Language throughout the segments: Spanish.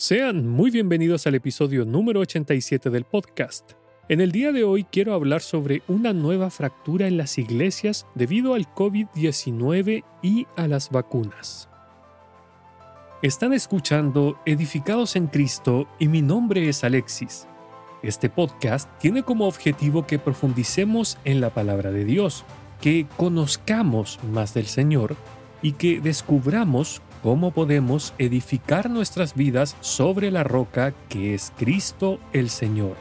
Sean muy bienvenidos al episodio número 87 del podcast. En el día de hoy quiero hablar sobre una nueva fractura en las iglesias debido al COVID-19 y a las vacunas. Están escuchando Edificados en Cristo y mi nombre es Alexis. Este podcast tiene como objetivo que profundicemos en la palabra de Dios, que conozcamos más del Señor y que descubramos cómo podemos edificar nuestras vidas sobre la roca que es Cristo el Señor.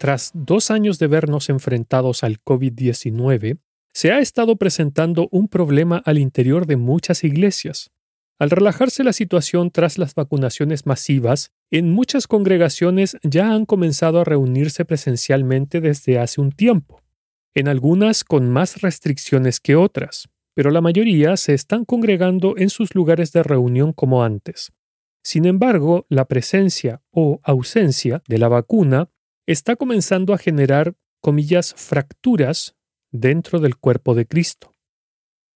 Tras dos años de vernos enfrentados al COVID-19, se ha estado presentando un problema al interior de muchas iglesias. Al relajarse la situación tras las vacunaciones masivas, en muchas congregaciones ya han comenzado a reunirse presencialmente desde hace un tiempo, en algunas con más restricciones que otras, pero la mayoría se están congregando en sus lugares de reunión como antes. Sin embargo, la presencia o ausencia de la vacuna está comenzando a generar, comillas, fracturas dentro del cuerpo de Cristo.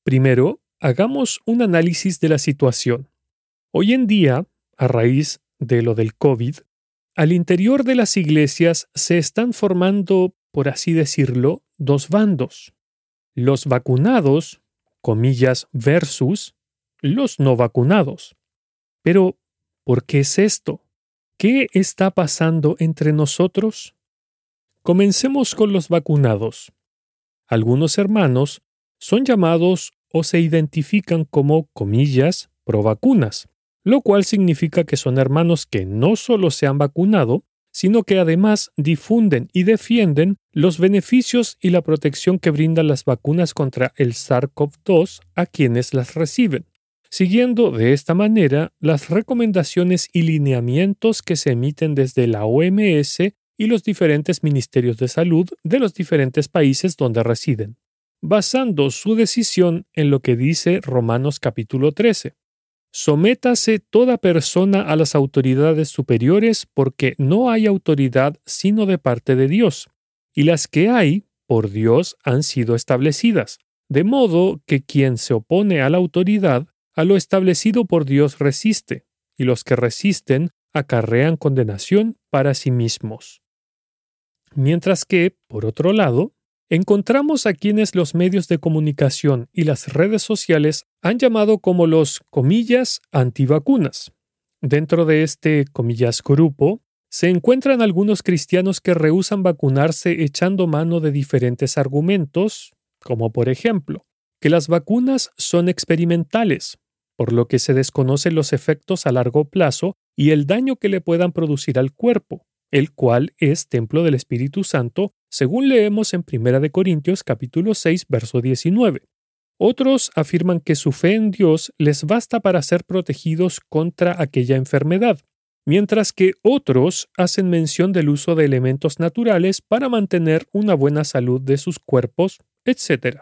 Primero, hagamos un análisis de la situación. Hoy en día, a raíz de lo del COVID, al interior de las iglesias se están formando, por así decirlo, dos bandos. Los vacunados, comillas, versus los no vacunados. Pero, ¿por qué es esto? ¿Qué está pasando entre nosotros? Comencemos con los vacunados. Algunos hermanos son llamados o se identifican como, comillas, provacunas, lo cual significa que son hermanos que no solo se han vacunado, sino que además difunden y defienden los beneficios y la protección que brindan las vacunas contra el SARS-CoV-2 a quienes las reciben, siguiendo de esta manera las recomendaciones y lineamientos que se emiten desde la OMS y los diferentes ministerios de salud de los diferentes países donde residen, basando su decisión en lo que dice Romanos capítulo 13. Sométase toda persona a las autoridades superiores porque no hay autoridad sino de parte de Dios, y las que hay, por Dios, han sido establecidas, de modo que quien se opone a la autoridad, a lo establecido por Dios resiste, y los que resisten acarrean condenación para sí mismos. Mientras que, por otro lado, encontramos a quienes los medios de comunicación y las redes sociales han llamado como los comillas antivacunas. Dentro de este comillas grupo se encuentran algunos cristianos que rehusan vacunarse echando mano de diferentes argumentos, como por ejemplo, que las vacunas son experimentales, por lo que se desconocen los efectos a largo plazo y el daño que le puedan producir al cuerpo, el cual es templo del Espíritu Santo, según leemos en 1 Corintios capítulo 6, verso 19. Otros afirman que su fe en Dios les basta para ser protegidos contra aquella enfermedad, mientras que otros hacen mención del uso de elementos naturales para mantener una buena salud de sus cuerpos, etc.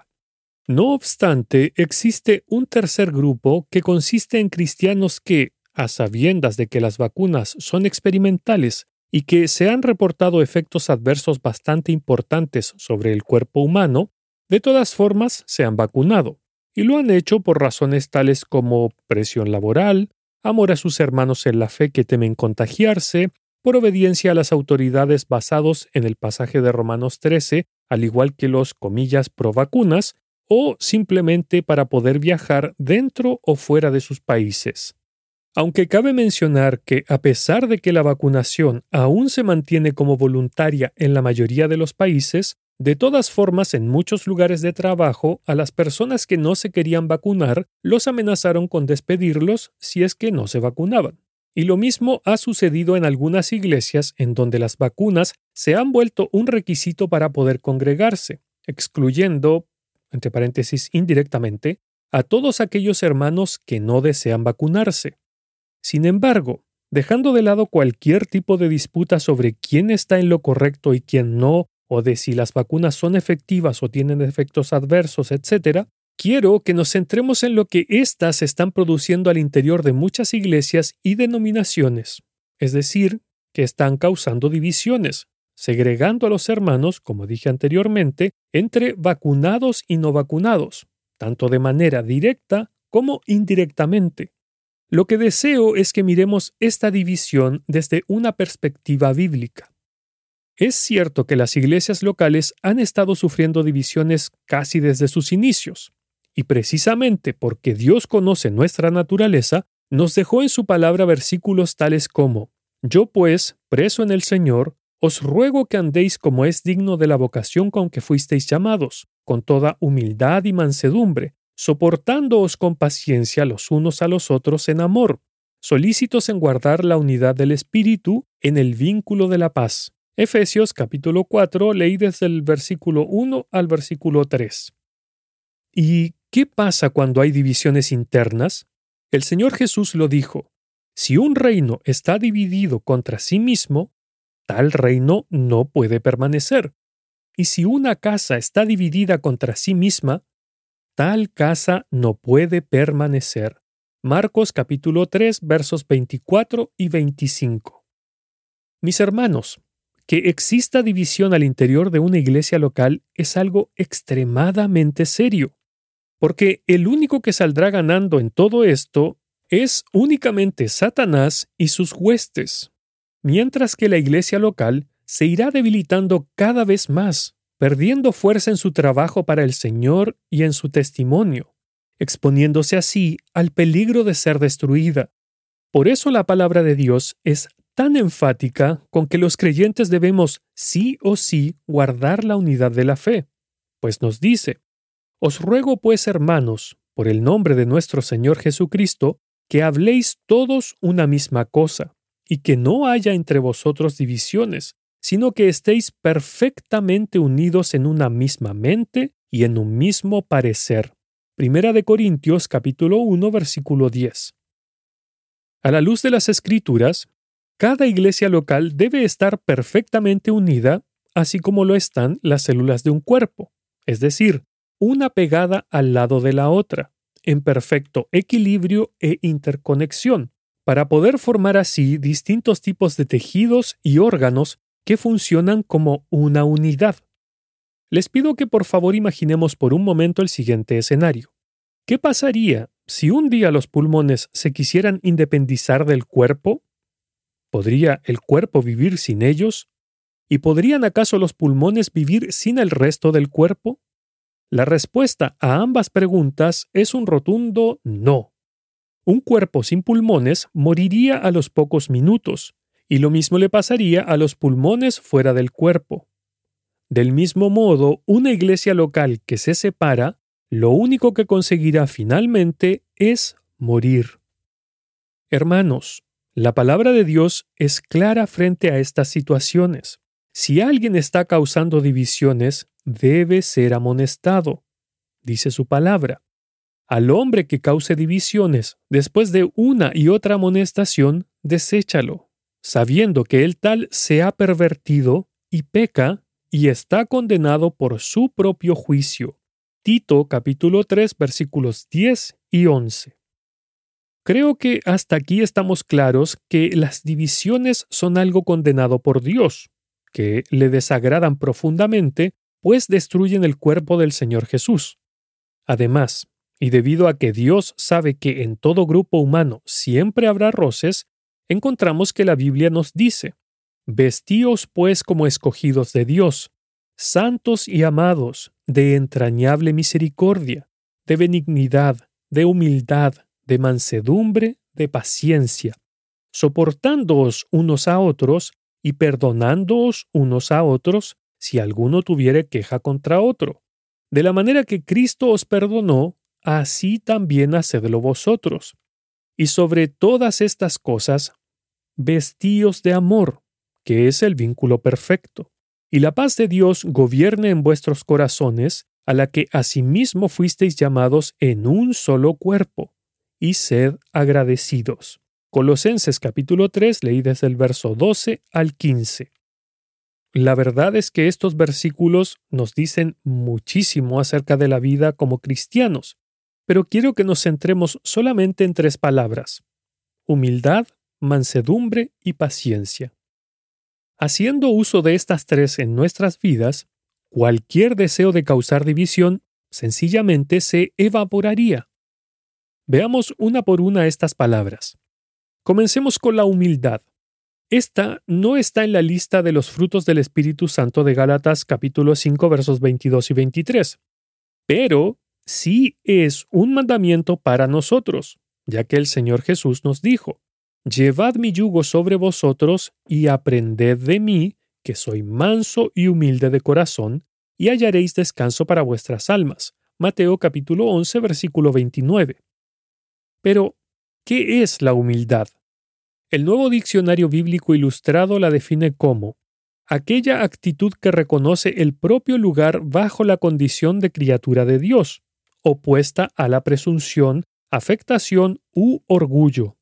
No obstante, existe un tercer grupo que consiste en cristianos que, a sabiendas de que las vacunas son experimentales y que se han reportado efectos adversos bastante importantes sobre el cuerpo humano, de todas formas se han vacunado, y lo han hecho por razones tales como presión laboral, amor a sus hermanos en la fe que temen contagiarse, por obediencia a las autoridades basados en el pasaje de Romanos 13, al igual que los comillas pro vacunas, o simplemente para poder viajar dentro o fuera de sus países. Aunque cabe mencionar que a pesar de que la vacunación aún se mantiene como voluntaria en la mayoría de los países, de todas formas en muchos lugares de trabajo a las personas que no se querían vacunar los amenazaron con despedirlos si es que no se vacunaban. Y lo mismo ha sucedido en algunas iglesias en donde las vacunas se han vuelto un requisito para poder congregarse, excluyendo, entre paréntesis indirectamente, a todos aquellos hermanos que no desean vacunarse. Sin embargo, dejando de lado cualquier tipo de disputa sobre quién está en lo correcto y quién no, o de si las vacunas son efectivas o tienen efectos adversos, etc., quiero que nos centremos en lo que éstas están produciendo al interior de muchas iglesias y denominaciones, es decir, que están causando divisiones, segregando a los hermanos, como dije anteriormente, entre vacunados y no vacunados, tanto de manera directa como indirectamente. Lo que deseo es que miremos esta división desde una perspectiva bíblica. Es cierto que las iglesias locales han estado sufriendo divisiones casi desde sus inicios, y precisamente porque Dios conoce nuestra naturaleza, nos dejó en su palabra versículos tales como, Yo pues, preso en el Señor, os ruego que andéis como es digno de la vocación con que fuisteis llamados, con toda humildad y mansedumbre, soportándoos con paciencia los unos a los otros en amor, solícitos en guardar la unidad del Espíritu en el vínculo de la paz. Efesios capítulo 4, leí desde el versículo 1 al versículo 3. ¿Y qué pasa cuando hay divisiones internas? El Señor Jesús lo dijo, si un reino está dividido contra sí mismo, tal reino no puede permanecer. Y si una casa está dividida contra sí misma, tal casa no puede permanecer. Marcos capítulo 3 versos 24 y 25. Mis hermanos, que exista división al interior de una iglesia local es algo extremadamente serio, porque el único que saldrá ganando en todo esto es únicamente Satanás y sus huestes mientras que la iglesia local se irá debilitando cada vez más, perdiendo fuerza en su trabajo para el Señor y en su testimonio, exponiéndose así al peligro de ser destruida. Por eso la palabra de Dios es tan enfática con que los creyentes debemos sí o sí guardar la unidad de la fe, pues nos dice, Os ruego pues, hermanos, por el nombre de nuestro Señor Jesucristo, que habléis todos una misma cosa y que no haya entre vosotros divisiones, sino que estéis perfectamente unidos en una misma mente y en un mismo parecer. Primera de Corintios capítulo 1 versículo 10. A la luz de las escrituras, cada iglesia local debe estar perfectamente unida, así como lo están las células de un cuerpo, es decir, una pegada al lado de la otra, en perfecto equilibrio e interconexión, para poder formar así distintos tipos de tejidos y órganos que funcionan como una unidad. Les pido que por favor imaginemos por un momento el siguiente escenario. ¿Qué pasaría si un día los pulmones se quisieran independizar del cuerpo? ¿Podría el cuerpo vivir sin ellos? ¿Y podrían acaso los pulmones vivir sin el resto del cuerpo? La respuesta a ambas preguntas es un rotundo no. Un cuerpo sin pulmones moriría a los pocos minutos, y lo mismo le pasaría a los pulmones fuera del cuerpo. Del mismo modo, una iglesia local que se separa, lo único que conseguirá finalmente es morir. Hermanos, la palabra de Dios es clara frente a estas situaciones. Si alguien está causando divisiones, debe ser amonestado, dice su palabra. Al hombre que cause divisiones después de una y otra amonestación, deséchalo, sabiendo que el tal se ha pervertido y peca y está condenado por su propio juicio. Tito capítulo 3 versículos 10 y 11. Creo que hasta aquí estamos claros que las divisiones son algo condenado por Dios, que le desagradan profundamente, pues destruyen el cuerpo del Señor Jesús. Además, y debido a que Dios sabe que en todo grupo humano siempre habrá roces, encontramos que la Biblia nos dice, Vestíos pues como escogidos de Dios, santos y amados, de entrañable misericordia, de benignidad, de humildad, de mansedumbre, de paciencia, soportándoos unos a otros y perdonándoos unos a otros si alguno tuviere queja contra otro. De la manera que Cristo os perdonó, así también hacedlo vosotros. Y sobre todas estas cosas, vestíos de amor, que es el vínculo perfecto. Y la paz de Dios gobierne en vuestros corazones, a la que asimismo fuisteis llamados en un solo cuerpo, y sed agradecidos. Colosenses capítulo 3 leí desde el verso 12 al 15. la verdad es que estos versículos nos dicen muchísimo acerca de la vida como cristianos, pero quiero que nos centremos solamente en tres palabras. Humildad, mansedumbre y paciencia. Haciendo uso de estas tres en nuestras vidas, cualquier deseo de causar división sencillamente se evaporaría. Veamos una por una estas palabras. Comencemos con la humildad. Esta no está en la lista de los frutos del Espíritu Santo de Gálatas capítulo 5 versos 22 y 23, pero sí es un mandamiento para nosotros, ya que el Señor Jesús nos dijo, Llevad mi yugo sobre vosotros y aprended de mí, que soy manso y humilde de corazón, y hallaréis descanso para vuestras almas. Mateo capítulo 11 versículo 29. Pero, ¿qué es la humildad? El nuevo diccionario bíblico ilustrado la define como aquella actitud que reconoce el propio lugar bajo la condición de criatura de Dios, opuesta a la presunción, afectación u orgullo.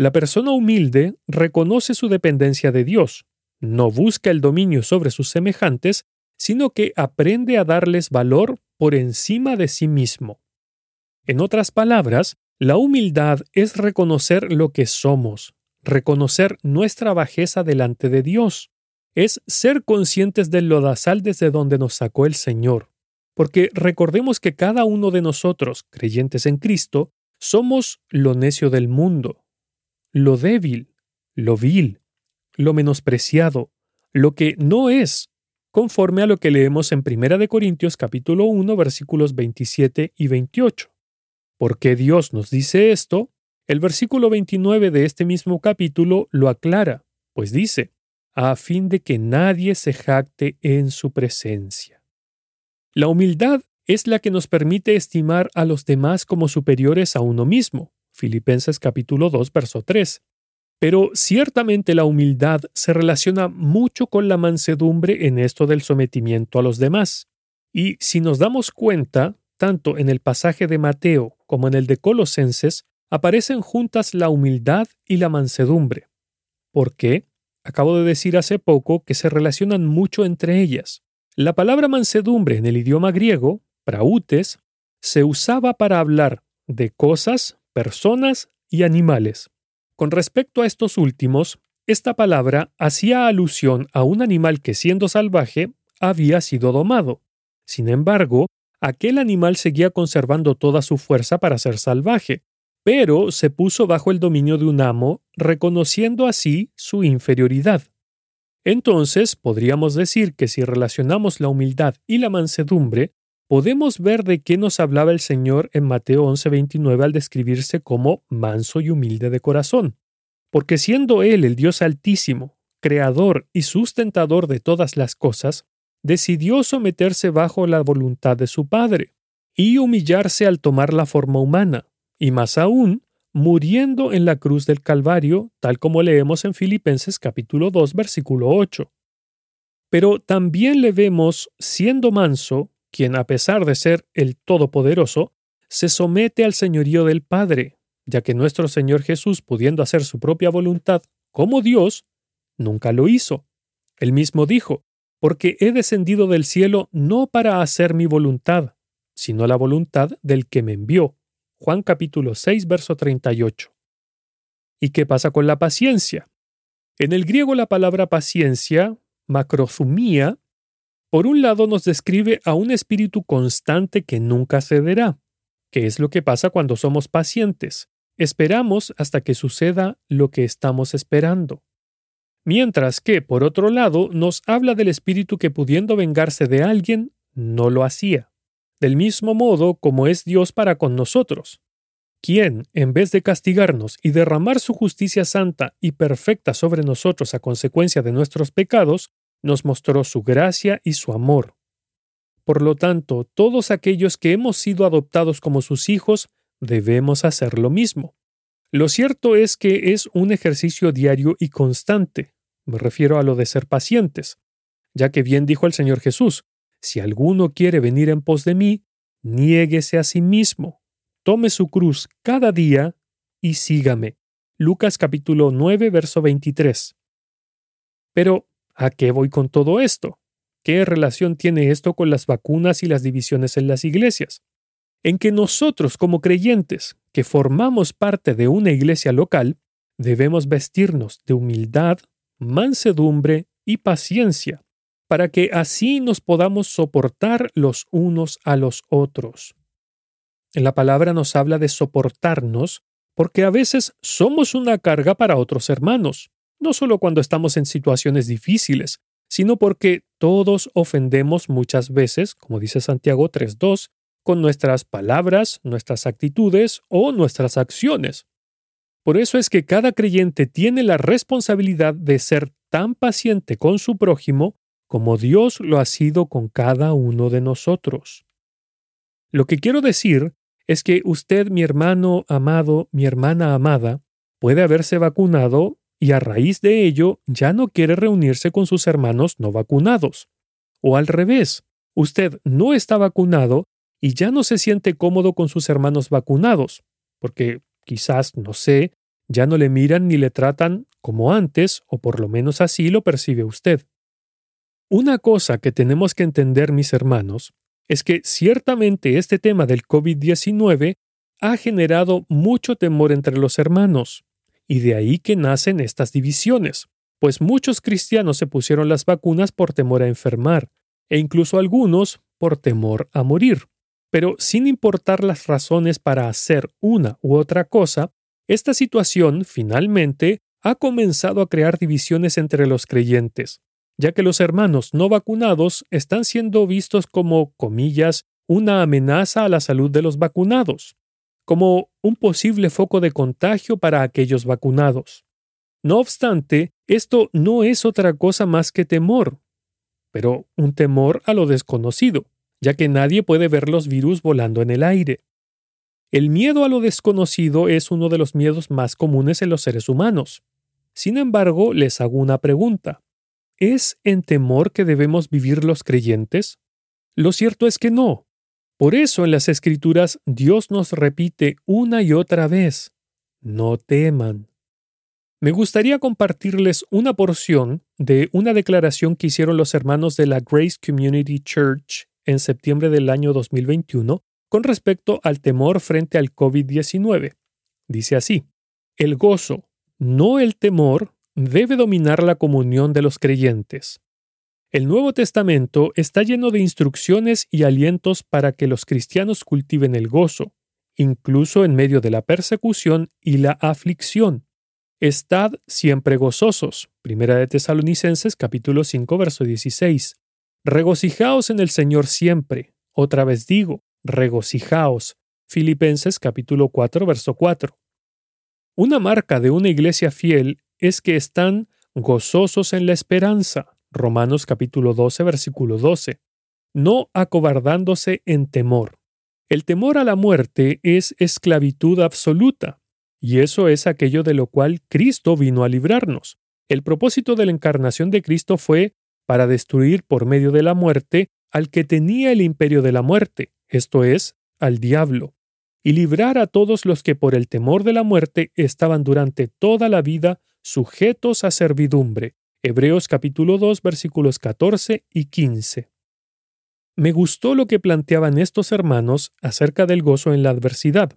La persona humilde reconoce su dependencia de Dios, no busca el dominio sobre sus semejantes, sino que aprende a darles valor por encima de sí mismo. En otras palabras, la humildad es reconocer lo que somos, reconocer nuestra bajeza delante de Dios, es ser conscientes del lodazal desde donde nos sacó el Señor, porque recordemos que cada uno de nosotros, creyentes en Cristo, somos lo necio del mundo, lo débil, lo vil, lo menospreciado, lo que no es, conforme a lo que leemos en 1 Corintios capítulo 1 versículos 27 y 28. ¿Por qué Dios nos dice esto? El versículo 29 de este mismo capítulo lo aclara, pues dice, a fin de que nadie se jacte en su presencia. La humildad es la que nos permite estimar a los demás como superiores a uno mismo, Filipenses capítulo 2, verso 3. Pero ciertamente la humildad se relaciona mucho con la mansedumbre en esto del sometimiento a los demás. Y si nos damos cuenta, tanto en el pasaje de Mateo como en el de Colosenses, aparecen juntas la humildad y la mansedumbre. ¿Por qué? Acabo de decir hace poco que se relacionan mucho entre ellas. La palabra mansedumbre en el idioma griego, prautes, se usaba para hablar de cosas personas y animales. Con respecto a estos últimos, esta palabra hacía alusión a un animal que siendo salvaje había sido domado. Sin embargo, aquel animal seguía conservando toda su fuerza para ser salvaje, pero se puso bajo el dominio de un amo, reconociendo así su inferioridad. Entonces, podríamos decir que si relacionamos la humildad y la mansedumbre, podemos ver de qué nos hablaba el Señor en Mateo 11:29 al describirse como manso y humilde de corazón. Porque siendo Él el Dios altísimo, creador y sustentador de todas las cosas, decidió someterse bajo la voluntad de su Padre y humillarse al tomar la forma humana, y más aún, muriendo en la cruz del Calvario, tal como leemos en Filipenses capítulo 2 versículo 8. Pero también le vemos siendo manso quien a pesar de ser el Todopoderoso, se somete al señorío del Padre, ya que nuestro Señor Jesús, pudiendo hacer su propia voluntad como Dios, nunca lo hizo. Él mismo dijo, porque he descendido del cielo no para hacer mi voluntad, sino la voluntad del que me envió. Juan capítulo 6, verso 38. ¿Y qué pasa con la paciencia? En el griego la palabra paciencia, macrozumía, por un lado nos describe a un espíritu constante que nunca cederá, que es lo que pasa cuando somos pacientes. Esperamos hasta que suceda lo que estamos esperando. Mientras que, por otro lado, nos habla del espíritu que pudiendo vengarse de alguien, no lo hacía, del mismo modo como es Dios para con nosotros, quien, en vez de castigarnos y derramar su justicia santa y perfecta sobre nosotros a consecuencia de nuestros pecados, nos mostró su gracia y su amor. Por lo tanto, todos aquellos que hemos sido adoptados como sus hijos debemos hacer lo mismo. Lo cierto es que es un ejercicio diario y constante. Me refiero a lo de ser pacientes, ya que bien dijo el Señor Jesús, si alguno quiere venir en pos de mí, niéguese a sí mismo, tome su cruz cada día y sígame. Lucas capítulo 9, verso 23. Pero ¿A qué voy con todo esto? ¿Qué relación tiene esto con las vacunas y las divisiones en las iglesias? En que nosotros como creyentes, que formamos parte de una iglesia local, debemos vestirnos de humildad, mansedumbre y paciencia, para que así nos podamos soportar los unos a los otros. La palabra nos habla de soportarnos porque a veces somos una carga para otros hermanos, no solo cuando estamos en situaciones difíciles, sino porque todos ofendemos muchas veces, como dice Santiago 3.2, con nuestras palabras, nuestras actitudes o nuestras acciones. Por eso es que cada creyente tiene la responsabilidad de ser tan paciente con su prójimo como Dios lo ha sido con cada uno de nosotros. Lo que quiero decir es que usted, mi hermano amado, mi hermana amada, puede haberse vacunado y a raíz de ello ya no quiere reunirse con sus hermanos no vacunados. O al revés, usted no está vacunado y ya no se siente cómodo con sus hermanos vacunados, porque quizás, no sé, ya no le miran ni le tratan como antes, o por lo menos así lo percibe usted. Una cosa que tenemos que entender, mis hermanos, es que ciertamente este tema del COVID-19 ha generado mucho temor entre los hermanos, y de ahí que nacen estas divisiones, pues muchos cristianos se pusieron las vacunas por temor a enfermar, e incluso algunos por temor a morir. Pero sin importar las razones para hacer una u otra cosa, esta situación finalmente ha comenzado a crear divisiones entre los creyentes, ya que los hermanos no vacunados están siendo vistos como, comillas, una amenaza a la salud de los vacunados como un posible foco de contagio para aquellos vacunados. No obstante, esto no es otra cosa más que temor, pero un temor a lo desconocido, ya que nadie puede ver los virus volando en el aire. El miedo a lo desconocido es uno de los miedos más comunes en los seres humanos. Sin embargo, les hago una pregunta. ¿Es en temor que debemos vivir los creyentes? Lo cierto es que no. Por eso en las Escrituras Dios nos repite una y otra vez, no teman. Me gustaría compartirles una porción de una declaración que hicieron los hermanos de la Grace Community Church en septiembre del año 2021 con respecto al temor frente al COVID-19. Dice así, el gozo, no el temor, debe dominar la comunión de los creyentes. El Nuevo Testamento está lleno de instrucciones y alientos para que los cristianos cultiven el gozo, incluso en medio de la persecución y la aflicción. Estad siempre gozosos. Primera de Tesalonicenses capítulo 5 verso 16. Regocijaos en el Señor siempre. Otra vez digo, regocijaos. Filipenses capítulo 4 verso 4. Una marca de una iglesia fiel es que están gozosos en la esperanza. Romanos capítulo 12, versículo 12. No acobardándose en temor. El temor a la muerte es esclavitud absoluta, y eso es aquello de lo cual Cristo vino a librarnos. El propósito de la encarnación de Cristo fue para destruir por medio de la muerte al que tenía el imperio de la muerte, esto es, al diablo, y librar a todos los que por el temor de la muerte estaban durante toda la vida sujetos a servidumbre, Hebreos capítulo 2 versículos 14 y 15. Me gustó lo que planteaban estos hermanos acerca del gozo en la adversidad.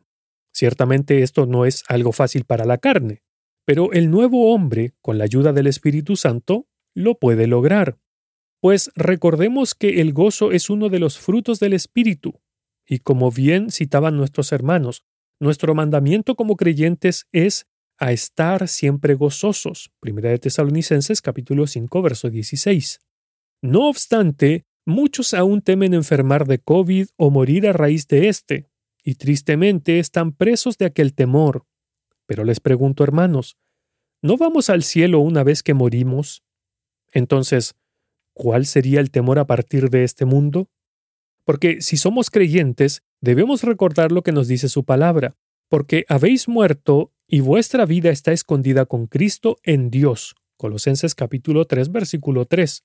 Ciertamente esto no es algo fácil para la carne, pero el nuevo hombre, con la ayuda del Espíritu Santo, lo puede lograr. Pues recordemos que el gozo es uno de los frutos del Espíritu, y como bien citaban nuestros hermanos, nuestro mandamiento como creyentes es a estar siempre gozosos. Primera de Tesalonicenses capítulo 5 verso 16. No obstante, muchos aún temen enfermar de COVID o morir a raíz de éste, y tristemente están presos de aquel temor. Pero les pregunto, hermanos, ¿no vamos al cielo una vez que morimos? Entonces, ¿cuál sería el temor a partir de este mundo? Porque si somos creyentes, debemos recordar lo que nos dice su palabra, porque habéis muerto y vuestra vida está escondida con Cristo en Dios. Colosenses capítulo 3 versículo 3.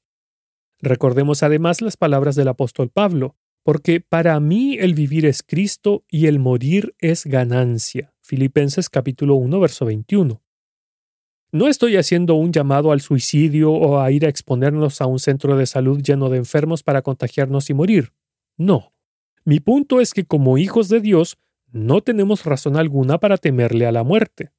Recordemos además las palabras del apóstol Pablo, porque para mí el vivir es Cristo y el morir es ganancia. Filipenses capítulo 1 verso 21. No estoy haciendo un llamado al suicidio o a ir a exponernos a un centro de salud lleno de enfermos para contagiarnos y morir. No. Mi punto es que como hijos de Dios no tenemos razón alguna para temerle a la muerte.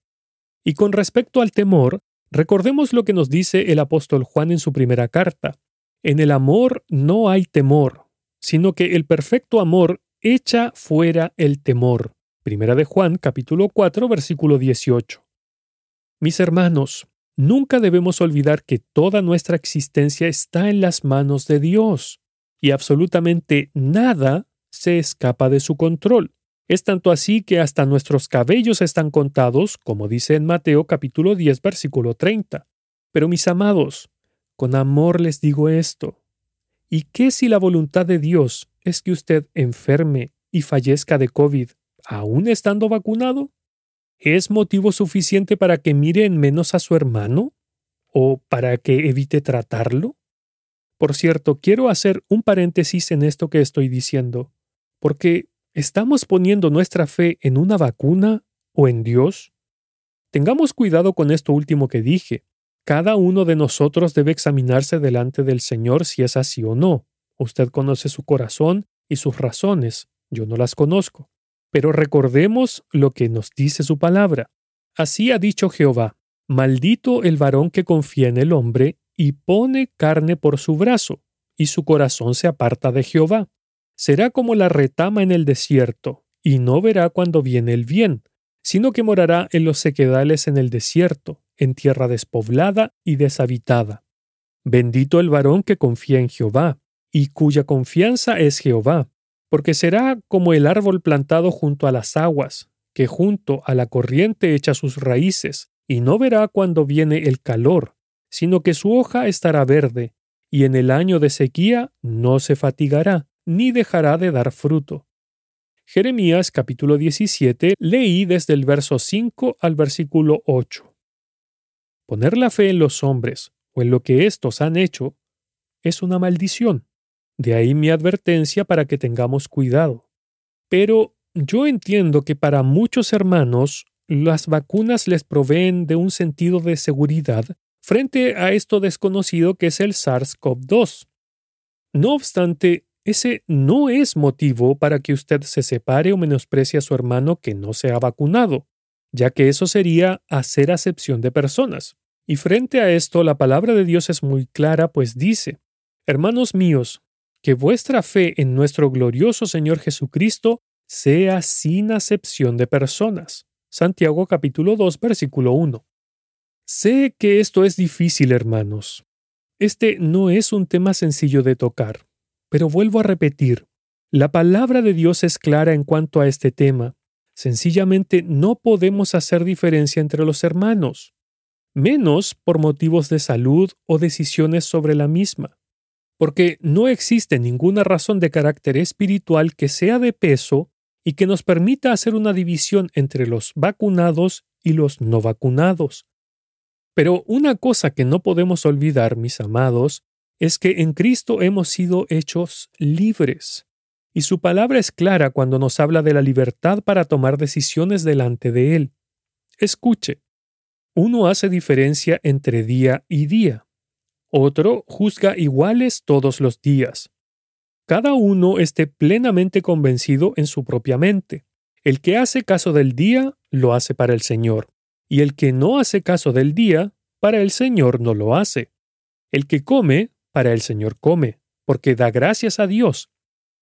Y con respecto al temor, recordemos lo que nos dice el apóstol Juan en su primera carta. En el amor no hay temor, sino que el perfecto amor echa fuera el temor. Primera de Juan capítulo 4 versículo 18. Mis hermanos, nunca debemos olvidar que toda nuestra existencia está en las manos de Dios y absolutamente nada se escapa de su control. Es tanto así que hasta nuestros cabellos están contados, como dice en Mateo capítulo 10 versículo 30. Pero mis amados, con amor les digo esto. ¿Y qué si la voluntad de Dios es que usted enferme y fallezca de COVID aún estando vacunado? ¿Es motivo suficiente para que mire en menos a su hermano? ¿O para que evite tratarlo? Por cierto, quiero hacer un paréntesis en esto que estoy diciendo, porque ¿Estamos poniendo nuestra fe en una vacuna o en Dios? Tengamos cuidado con esto último que dije. Cada uno de nosotros debe examinarse delante del Señor si es así o no. Usted conoce su corazón y sus razones, yo no las conozco. Pero recordemos lo que nos dice su palabra. Así ha dicho Jehová, maldito el varón que confía en el hombre y pone carne por su brazo, y su corazón se aparta de Jehová será como la retama en el desierto, y no verá cuando viene el bien, sino que morará en los sequedales en el desierto, en tierra despoblada y deshabitada. Bendito el varón que confía en Jehová, y cuya confianza es Jehová, porque será como el árbol plantado junto a las aguas, que junto a la corriente echa sus raíces, y no verá cuando viene el calor, sino que su hoja estará verde, y en el año de sequía no se fatigará, ni dejará de dar fruto. Jeremías capítulo 17 leí desde el verso 5 al versículo 8. Poner la fe en los hombres o en lo que éstos han hecho es una maldición. De ahí mi advertencia para que tengamos cuidado. Pero yo entiendo que para muchos hermanos las vacunas les proveen de un sentido de seguridad frente a esto desconocido que es el SARS-CoV-2. No obstante, ese no es motivo para que usted se separe o menosprecie a su hermano que no se ha vacunado, ya que eso sería hacer acepción de personas. Y frente a esto, la palabra de Dios es muy clara, pues dice, Hermanos míos, que vuestra fe en nuestro glorioso Señor Jesucristo sea sin acepción de personas. Santiago capítulo 2 versículo 1. Sé que esto es difícil, hermanos. Este no es un tema sencillo de tocar. Pero vuelvo a repetir, la palabra de Dios es clara en cuanto a este tema. Sencillamente no podemos hacer diferencia entre los hermanos, menos por motivos de salud o decisiones sobre la misma, porque no existe ninguna razón de carácter espiritual que sea de peso y que nos permita hacer una división entre los vacunados y los no vacunados. Pero una cosa que no podemos olvidar, mis amados, es que en Cristo hemos sido hechos libres. Y su palabra es clara cuando nos habla de la libertad para tomar decisiones delante de Él. Escuche, uno hace diferencia entre día y día. Otro juzga iguales todos los días. Cada uno esté plenamente convencido en su propia mente. El que hace caso del día, lo hace para el Señor. Y el que no hace caso del día, para el Señor no lo hace. El que come, para el Señor come, porque da gracias a Dios.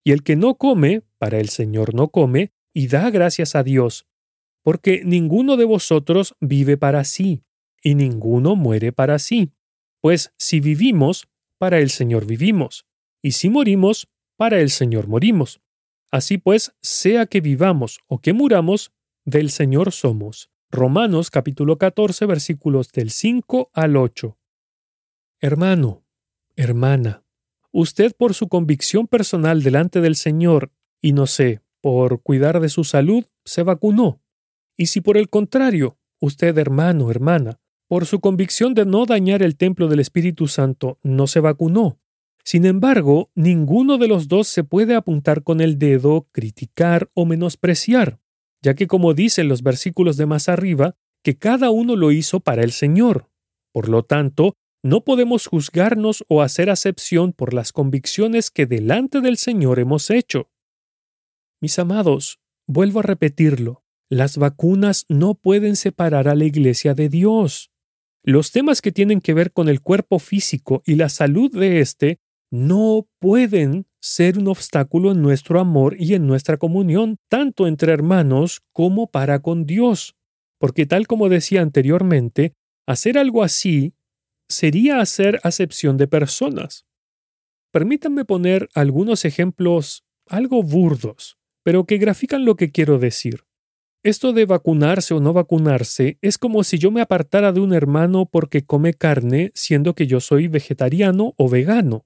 Y el que no come, para el Señor no come, y da gracias a Dios, porque ninguno de vosotros vive para sí, y ninguno muere para sí. Pues si vivimos, para el Señor vivimos, y si morimos, para el Señor morimos. Así pues, sea que vivamos o que muramos, del Señor somos. Romanos capítulo 14 versículos del 5 al 8. Hermano, hermana, usted por su convicción personal delante del Señor y no sé, por cuidar de su salud, se vacunó. Y si por el contrario, usted hermano, hermana, por su convicción de no dañar el templo del Espíritu Santo, no se vacunó. Sin embargo, ninguno de los dos se puede apuntar con el dedo, criticar o menospreciar, ya que como dicen los versículos de más arriba, que cada uno lo hizo para el Señor. Por lo tanto, no podemos juzgarnos o hacer acepción por las convicciones que delante del Señor hemos hecho. Mis amados, vuelvo a repetirlo, las vacunas no pueden separar a la Iglesia de Dios. Los temas que tienen que ver con el cuerpo físico y la salud de éste no pueden ser un obstáculo en nuestro amor y en nuestra comunión, tanto entre hermanos como para con Dios. Porque tal como decía anteriormente, hacer algo así sería hacer acepción de personas. Permítanme poner algunos ejemplos algo burdos, pero que grafican lo que quiero decir. Esto de vacunarse o no vacunarse es como si yo me apartara de un hermano porque come carne siendo que yo soy vegetariano o vegano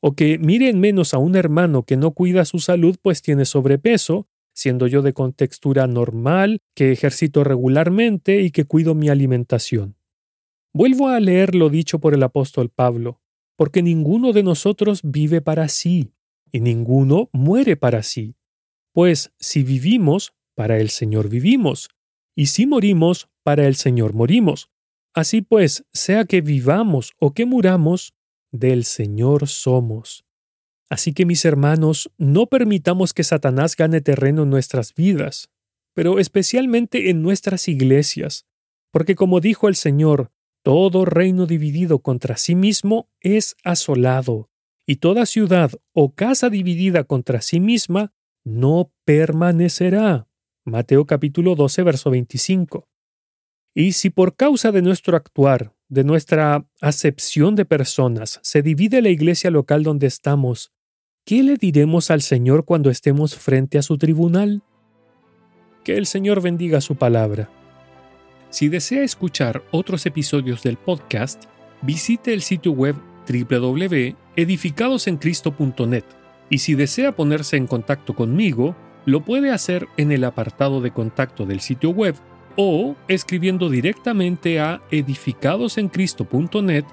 o que miren menos a un hermano que no cuida su salud pues tiene sobrepeso, siendo yo de contextura normal, que ejercito regularmente y que cuido mi alimentación. Vuelvo a leer lo dicho por el apóstol Pablo, porque ninguno de nosotros vive para sí, y ninguno muere para sí. Pues si vivimos, para el Señor vivimos, y si morimos, para el Señor morimos. Así pues, sea que vivamos o que muramos, del Señor somos. Así que mis hermanos, no permitamos que Satanás gane terreno en nuestras vidas, pero especialmente en nuestras iglesias, porque como dijo el Señor, todo reino dividido contra sí mismo es asolado, y toda ciudad o casa dividida contra sí misma no permanecerá. Mateo capítulo 12, verso 25. Y si por causa de nuestro actuar de nuestra acepción de personas se divide la iglesia local donde estamos, ¿qué le diremos al Señor cuando estemos frente a su tribunal? Que el Señor bendiga su palabra. Si desea escuchar otros episodios del podcast, visite el sitio web www.edificadosencristo.net y si desea ponerse en contacto conmigo, lo puede hacer en el apartado de contacto del sitio web o escribiendo directamente a edificadosencristo.net.